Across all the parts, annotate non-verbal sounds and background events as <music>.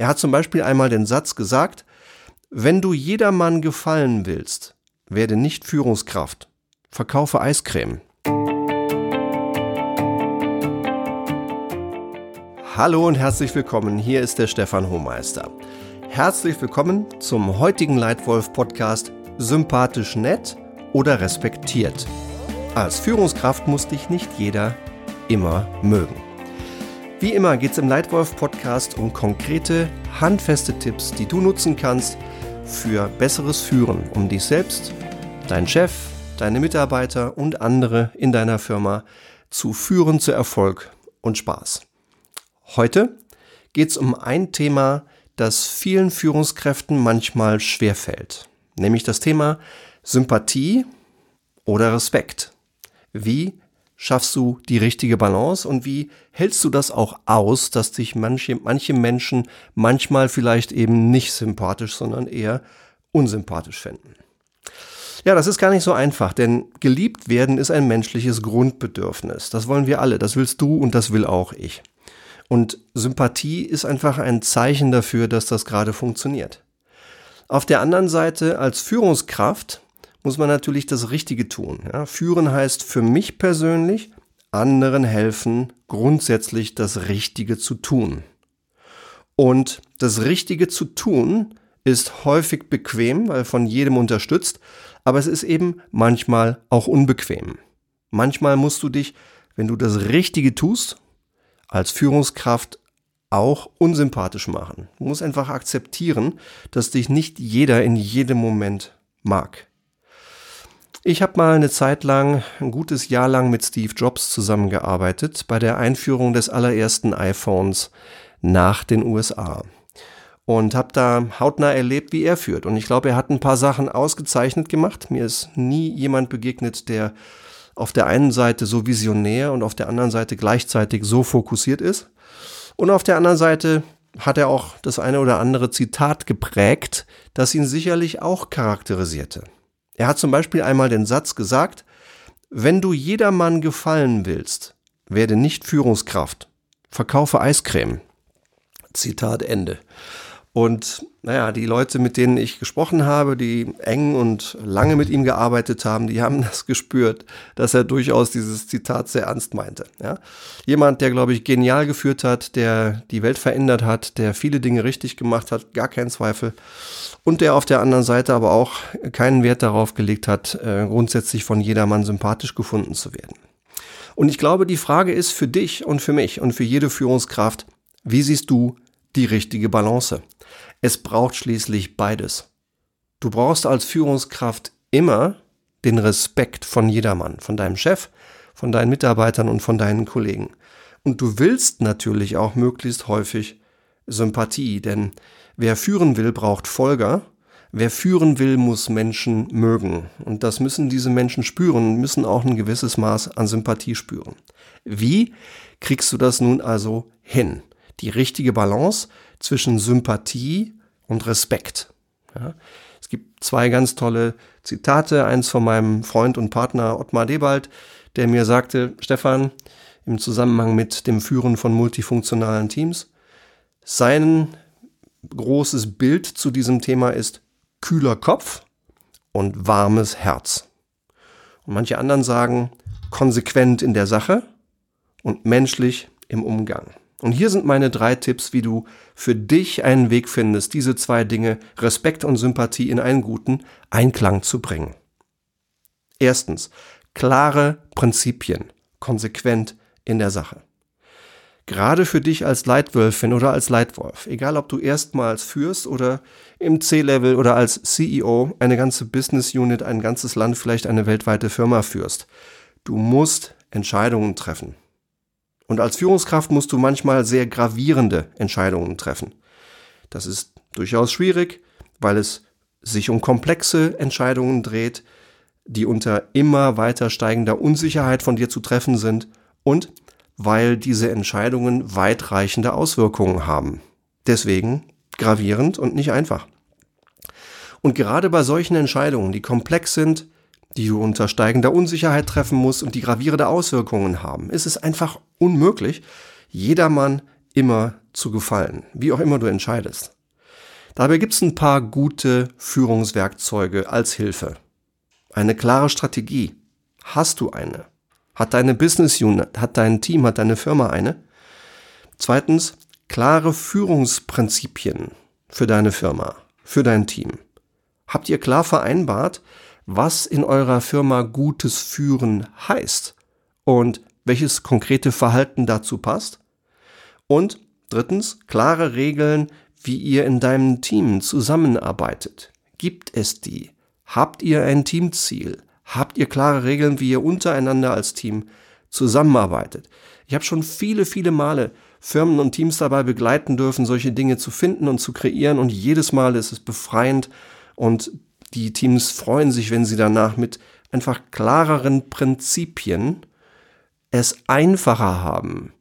Er hat zum Beispiel einmal den Satz gesagt, wenn du jedermann gefallen willst, werde nicht Führungskraft, verkaufe Eiscreme. Hallo und herzlich willkommen, hier ist der Stefan Hohmeister. Herzlich willkommen zum heutigen Leitwolf Podcast Sympathisch nett oder respektiert. Als Führungskraft muss dich nicht jeder immer mögen. Wie immer geht es im Leitwolf Podcast um konkrete, handfeste Tipps, die du nutzen kannst, für besseres Führen, um dich selbst, deinen Chef, deine Mitarbeiter und andere in deiner Firma zu führen zu Erfolg und Spaß. Heute geht es um ein Thema, das vielen Führungskräften manchmal schwerfällt, nämlich das Thema Sympathie oder Respekt. Wie schaffst du die richtige Balance und wie hältst du das auch aus, dass dich manche, manche Menschen manchmal vielleicht eben nicht sympathisch, sondern eher unsympathisch finden? Ja, das ist gar nicht so einfach, denn geliebt werden ist ein menschliches Grundbedürfnis. Das wollen wir alle, das willst du und das will auch ich. Und Sympathie ist einfach ein Zeichen dafür, dass das gerade funktioniert. Auf der anderen Seite als Führungskraft muss man natürlich das Richtige tun. Ja, führen heißt für mich persönlich, anderen helfen, grundsätzlich das Richtige zu tun. Und das Richtige zu tun ist häufig bequem, weil von jedem unterstützt, aber es ist eben manchmal auch unbequem. Manchmal musst du dich, wenn du das Richtige tust, als Führungskraft auch unsympathisch machen. Du musst einfach akzeptieren, dass dich nicht jeder in jedem Moment mag. Ich habe mal eine Zeit lang, ein gutes Jahr lang mit Steve Jobs zusammengearbeitet bei der Einführung des allerersten iPhones nach den USA und habe da hautnah erlebt, wie er führt. Und ich glaube, er hat ein paar Sachen ausgezeichnet gemacht. Mir ist nie jemand begegnet, der auf der einen Seite so visionär und auf der anderen Seite gleichzeitig so fokussiert ist. Und auf der anderen Seite hat er auch das eine oder andere Zitat geprägt, das ihn sicherlich auch charakterisierte. Er hat zum Beispiel einmal den Satz gesagt, wenn du jedermann gefallen willst, werde nicht Führungskraft, verkaufe Eiscreme. Zitat Ende. Und naja, die Leute, mit denen ich gesprochen habe, die eng und lange mit ihm gearbeitet haben, die haben <laughs> das gespürt, dass er durchaus dieses Zitat sehr ernst meinte. Ja? Jemand, der, glaube ich, genial geführt hat, der die Welt verändert hat, der viele Dinge richtig gemacht hat, gar kein Zweifel. Und der auf der anderen Seite aber auch keinen Wert darauf gelegt hat, äh, grundsätzlich von jedermann sympathisch gefunden zu werden. Und ich glaube, die Frage ist für dich und für mich und für jede Führungskraft, wie siehst du die richtige Balance? Es braucht schließlich beides. Du brauchst als Führungskraft immer den Respekt von jedermann, von deinem Chef, von deinen Mitarbeitern und von deinen Kollegen. Und du willst natürlich auch möglichst häufig Sympathie, denn wer führen will, braucht Folger. Wer führen will, muss Menschen mögen. Und das müssen diese Menschen spüren, müssen auch ein gewisses Maß an Sympathie spüren. Wie kriegst du das nun also hin? Die richtige Balance zwischen Sympathie und Respekt. Ja. Es gibt zwei ganz tolle Zitate, eins von meinem Freund und Partner Ottmar Debald, der mir sagte, Stefan, im Zusammenhang mit dem Führen von multifunktionalen Teams, sein großes Bild zu diesem Thema ist kühler Kopf und warmes Herz. Und manche anderen sagen konsequent in der Sache und menschlich im Umgang. Und hier sind meine drei Tipps, wie du für dich einen Weg findest, diese zwei Dinge, Respekt und Sympathie, in einen guten Einklang zu bringen. Erstens, klare Prinzipien, konsequent in der Sache. Gerade für dich als Leitwölfin oder als Leitwolf, egal ob du erstmals führst oder im C-Level oder als CEO eine ganze Business Unit, ein ganzes Land, vielleicht eine weltweite Firma führst, du musst Entscheidungen treffen. Und als Führungskraft musst du manchmal sehr gravierende Entscheidungen treffen. Das ist durchaus schwierig, weil es sich um komplexe Entscheidungen dreht, die unter immer weiter steigender Unsicherheit von dir zu treffen sind und weil diese Entscheidungen weitreichende Auswirkungen haben. Deswegen gravierend und nicht einfach. Und gerade bei solchen Entscheidungen, die komplex sind, die du unter steigender Unsicherheit treffen musst und die gravierende Auswirkungen haben, ist es einfach unmöglich, jedermann immer zu gefallen, wie auch immer du entscheidest. Dabei gibt es ein paar gute Führungswerkzeuge als Hilfe. Eine klare Strategie. Hast du eine? Hat deine Business Unit, hat dein Team, hat deine Firma eine? Zweitens, klare Führungsprinzipien für deine Firma, für dein Team. Habt ihr klar vereinbart, was in eurer Firma gutes Führen heißt und welches konkrete Verhalten dazu passt? Und drittens, klare Regeln, wie ihr in deinem Team zusammenarbeitet. Gibt es die? Habt ihr ein Teamziel? Habt ihr klare Regeln, wie ihr untereinander als Team zusammenarbeitet? Ich habe schon viele, viele Male Firmen und Teams dabei begleiten dürfen, solche Dinge zu finden und zu kreieren und jedes Mal ist es befreiend und die Teams freuen sich, wenn sie danach mit einfach klareren Prinzipien es einfacher haben,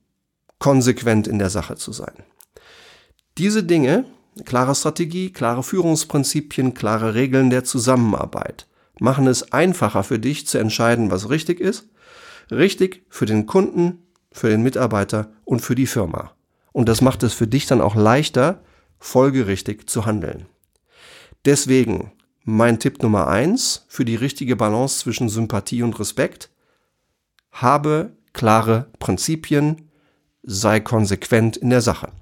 konsequent in der Sache zu sein. Diese Dinge, klare Strategie, klare Führungsprinzipien, klare Regeln der Zusammenarbeit, machen es einfacher für dich zu entscheiden, was richtig ist. Richtig für den Kunden, für den Mitarbeiter und für die Firma. Und das macht es für dich dann auch leichter, folgerichtig zu handeln. Deswegen mein Tipp Nummer eins für die richtige Balance zwischen Sympathie und Respekt. Habe klare Prinzipien, sei konsequent in der Sache.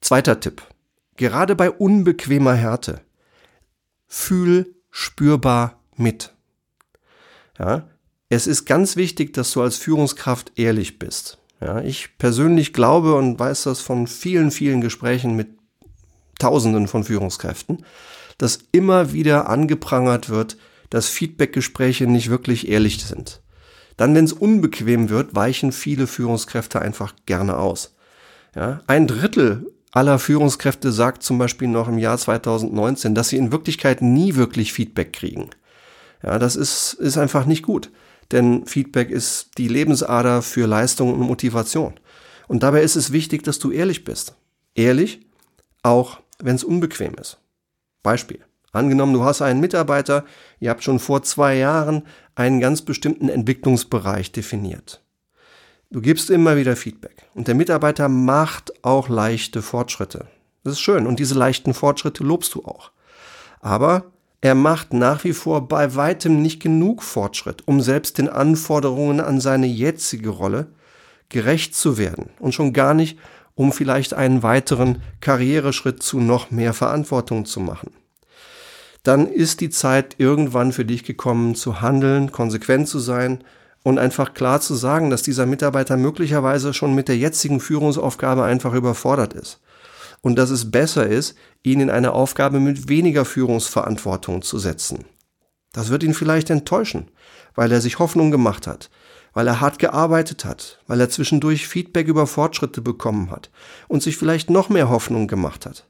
Zweiter Tipp. Gerade bei unbequemer Härte fühl spürbar mit. Ja, es ist ganz wichtig, dass du als Führungskraft ehrlich bist. Ja, ich persönlich glaube und weiß das von vielen, vielen Gesprächen mit Tausenden von Führungskräften, dass immer wieder angeprangert wird, dass Feedbackgespräche nicht wirklich ehrlich sind. Dann, wenn es unbequem wird, weichen viele Führungskräfte einfach gerne aus. Ja, ein Drittel aller Führungskräfte sagt zum Beispiel noch im Jahr 2019, dass sie in Wirklichkeit nie wirklich Feedback kriegen. Ja, das ist, ist einfach nicht gut, denn Feedback ist die Lebensader für Leistung und Motivation. Und dabei ist es wichtig, dass du ehrlich bist. Ehrlich, auch wenn es unbequem ist. Beispiel. Angenommen, du hast einen Mitarbeiter, ihr habt schon vor zwei Jahren einen ganz bestimmten Entwicklungsbereich definiert. Du gibst immer wieder Feedback und der Mitarbeiter macht auch leichte Fortschritte. Das ist schön und diese leichten Fortschritte lobst du auch. Aber er macht nach wie vor bei weitem nicht genug Fortschritt, um selbst den Anforderungen an seine jetzige Rolle gerecht zu werden und schon gar nicht, um vielleicht einen weiteren Karriereschritt zu noch mehr Verantwortung zu machen. Dann ist die Zeit irgendwann für dich gekommen, zu handeln, konsequent zu sein und einfach klar zu sagen, dass dieser Mitarbeiter möglicherweise schon mit der jetzigen Führungsaufgabe einfach überfordert ist. Und dass es besser ist, ihn in eine Aufgabe mit weniger Führungsverantwortung zu setzen. Das wird ihn vielleicht enttäuschen, weil er sich Hoffnung gemacht hat, weil er hart gearbeitet hat, weil er zwischendurch Feedback über Fortschritte bekommen hat und sich vielleicht noch mehr Hoffnung gemacht hat.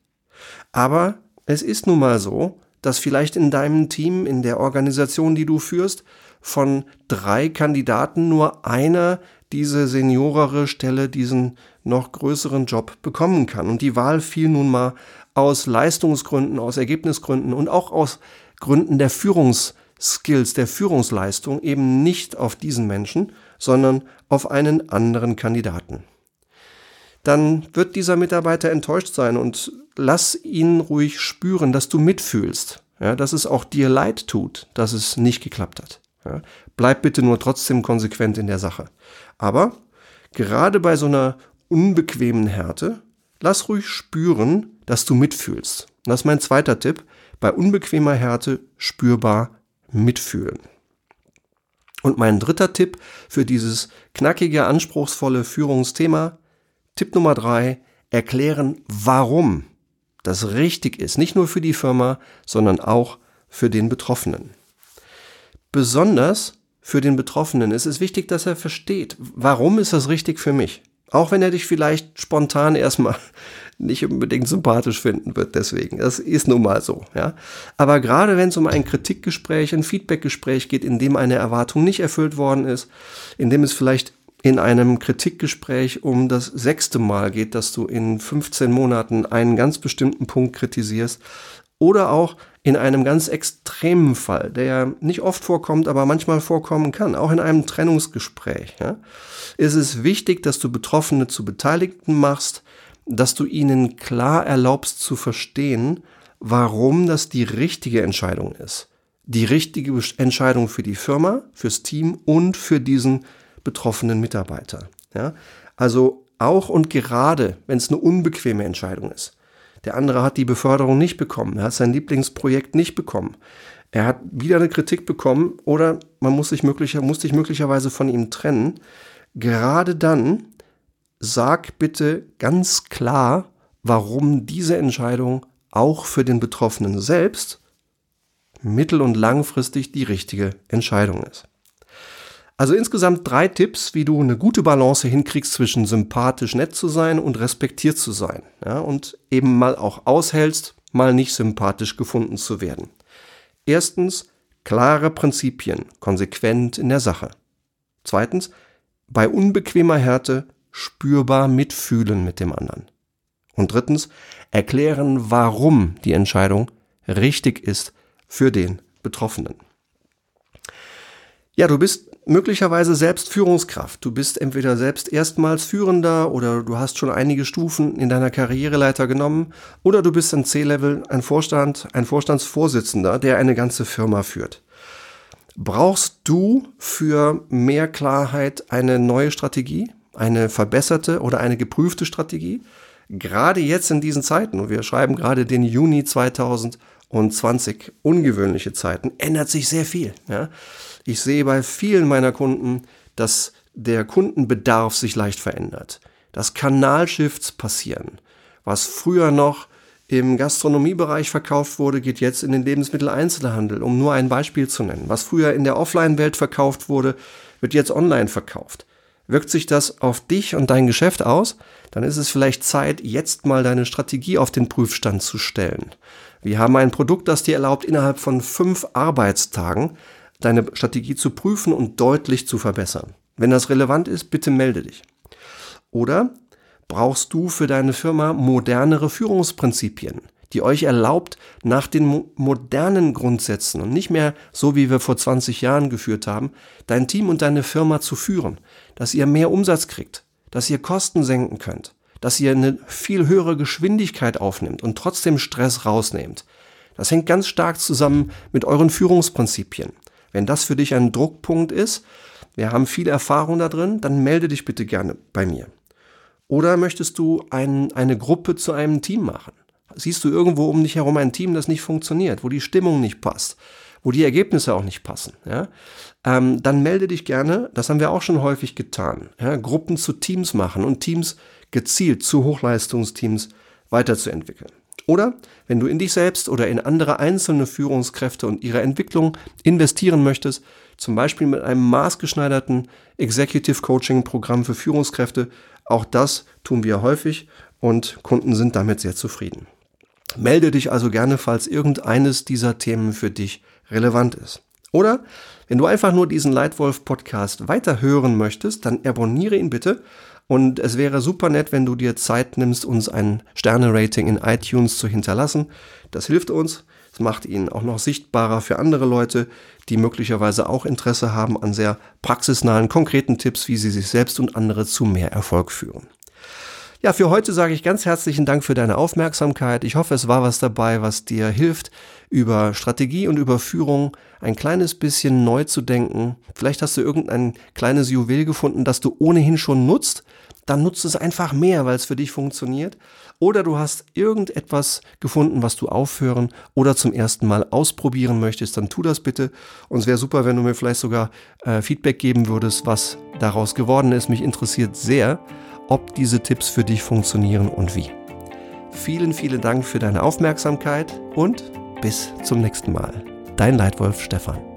Aber es ist nun mal so, dass vielleicht in deinem Team, in der Organisation, die du führst, von drei Kandidaten nur einer diese seniorere Stelle, diesen noch größeren Job bekommen kann. Und die Wahl fiel nun mal aus Leistungsgründen, aus Ergebnisgründen und auch aus Gründen der Führungsskills, der Führungsleistung eben nicht auf diesen Menschen, sondern auf einen anderen Kandidaten. Dann wird dieser Mitarbeiter enttäuscht sein und lass ihn ruhig spüren, dass du mitfühlst, ja, dass es auch dir leid tut, dass es nicht geklappt hat. Ja, bleib bitte nur trotzdem konsequent in der Sache. Aber gerade bei so einer unbequemen Härte, lass ruhig spüren, dass du mitfühlst. Und das ist mein zweiter Tipp. Bei unbequemer Härte spürbar mitfühlen. Und mein dritter Tipp für dieses knackige, anspruchsvolle Führungsthema, Tipp Nummer drei, erklären, warum das richtig ist. Nicht nur für die Firma, sondern auch für den Betroffenen. Besonders für den Betroffenen ist es wichtig, dass er versteht, warum ist das richtig für mich. Auch wenn er dich vielleicht spontan erstmal <laughs> nicht unbedingt sympathisch finden wird, deswegen. Das ist nun mal so, ja. Aber gerade wenn es um ein Kritikgespräch, ein Feedbackgespräch geht, in dem eine Erwartung nicht erfüllt worden ist, in dem es vielleicht in einem Kritikgespräch um das sechste Mal geht, dass du in 15 Monaten einen ganz bestimmten Punkt kritisierst, oder auch in einem ganz extremen Fall, der ja nicht oft vorkommt, aber manchmal vorkommen kann, auch in einem Trennungsgespräch, ja, ist es wichtig, dass du Betroffene zu Beteiligten machst, dass du ihnen klar erlaubst zu verstehen, warum das die richtige Entscheidung ist. Die richtige Entscheidung für die Firma, fürs Team und für diesen betroffenen Mitarbeiter. Ja? Also auch und gerade, wenn es eine unbequeme Entscheidung ist. Der andere hat die Beförderung nicht bekommen, er hat sein Lieblingsprojekt nicht bekommen. Er hat wieder eine Kritik bekommen oder man muss sich, möglicher, muss sich möglicherweise von ihm trennen. Gerade dann sag bitte ganz klar, warum diese Entscheidung auch für den Betroffenen selbst mittel- und langfristig die richtige Entscheidung ist. Also insgesamt drei Tipps, wie du eine gute Balance hinkriegst zwischen sympathisch nett zu sein und respektiert zu sein. Ja, und eben mal auch aushältst, mal nicht sympathisch gefunden zu werden. Erstens, klare Prinzipien, konsequent in der Sache. Zweitens, bei unbequemer Härte spürbar mitfühlen mit dem anderen. Und drittens, erklären, warum die Entscheidung richtig ist für den Betroffenen. Ja, du bist möglicherweise selbst Führungskraft. Du bist entweder selbst erstmals Führender oder du hast schon einige Stufen in deiner Karriereleiter genommen oder du bist ein C-Level, ein Vorstand, ein Vorstandsvorsitzender, der eine ganze Firma führt. Brauchst du für mehr Klarheit eine neue Strategie, eine verbesserte oder eine geprüfte Strategie? Gerade jetzt in diesen Zeiten, und wir schreiben gerade den Juni 2020, ungewöhnliche Zeiten, ändert sich sehr viel. Ja? Ich sehe bei vielen meiner Kunden, dass der Kundenbedarf sich leicht verändert, dass Kanalshifts passieren. Was früher noch im Gastronomiebereich verkauft wurde, geht jetzt in den Lebensmitteleinzelhandel, um nur ein Beispiel zu nennen. Was früher in der Offline-Welt verkauft wurde, wird jetzt online verkauft. Wirkt sich das auf dich und dein Geschäft aus? Dann ist es vielleicht Zeit, jetzt mal deine Strategie auf den Prüfstand zu stellen. Wir haben ein Produkt, das dir erlaubt, innerhalb von fünf Arbeitstagen deine Strategie zu prüfen und deutlich zu verbessern. Wenn das relevant ist, bitte melde dich. Oder brauchst du für deine Firma modernere Führungsprinzipien, die euch erlaubt, nach den modernen Grundsätzen und nicht mehr so, wie wir vor 20 Jahren geführt haben, dein Team und deine Firma zu führen, dass ihr mehr Umsatz kriegt, dass ihr Kosten senken könnt, dass ihr eine viel höhere Geschwindigkeit aufnimmt und trotzdem Stress rausnehmt. Das hängt ganz stark zusammen mit euren Führungsprinzipien. Wenn das für dich ein Druckpunkt ist, wir haben viel Erfahrung da drin, dann melde dich bitte gerne bei mir. Oder möchtest du ein, eine Gruppe zu einem Team machen? Siehst du irgendwo um dich herum ein Team, das nicht funktioniert, wo die Stimmung nicht passt, wo die Ergebnisse auch nicht passen, ja? Ähm, dann melde dich gerne, das haben wir auch schon häufig getan, ja? Gruppen zu Teams machen und Teams gezielt zu Hochleistungsteams weiterzuentwickeln. Oder wenn du in dich selbst oder in andere einzelne Führungskräfte und ihre Entwicklung investieren möchtest, zum Beispiel mit einem maßgeschneiderten Executive Coaching Programm für Führungskräfte, auch das tun wir häufig und Kunden sind damit sehr zufrieden. Melde dich also gerne, falls irgendeines dieser Themen für dich relevant ist. Oder wenn du einfach nur diesen Leitwolf Podcast weiterhören möchtest, dann abonniere ihn bitte und es wäre super nett, wenn du dir Zeit nimmst, uns ein Sterne-Rating in iTunes zu hinterlassen. Das hilft uns. Es macht ihn auch noch sichtbarer für andere Leute, die möglicherweise auch Interesse haben an sehr praxisnahen, konkreten Tipps, wie sie sich selbst und andere zu mehr Erfolg führen. Ja, für heute sage ich ganz herzlichen Dank für deine Aufmerksamkeit. Ich hoffe, es war was dabei, was dir hilft, über Strategie und über Führung ein kleines bisschen neu zu denken. Vielleicht hast du irgendein kleines Juwel gefunden, das du ohnehin schon nutzt. Dann nutzt es einfach mehr, weil es für dich funktioniert. Oder du hast irgendetwas gefunden, was du aufhören oder zum ersten Mal ausprobieren möchtest, dann tu das bitte. Und es wäre super, wenn du mir vielleicht sogar äh, Feedback geben würdest, was daraus geworden ist. Mich interessiert sehr ob diese Tipps für dich funktionieren und wie. Vielen, vielen Dank für deine Aufmerksamkeit und bis zum nächsten Mal. Dein Leitwolf Stefan.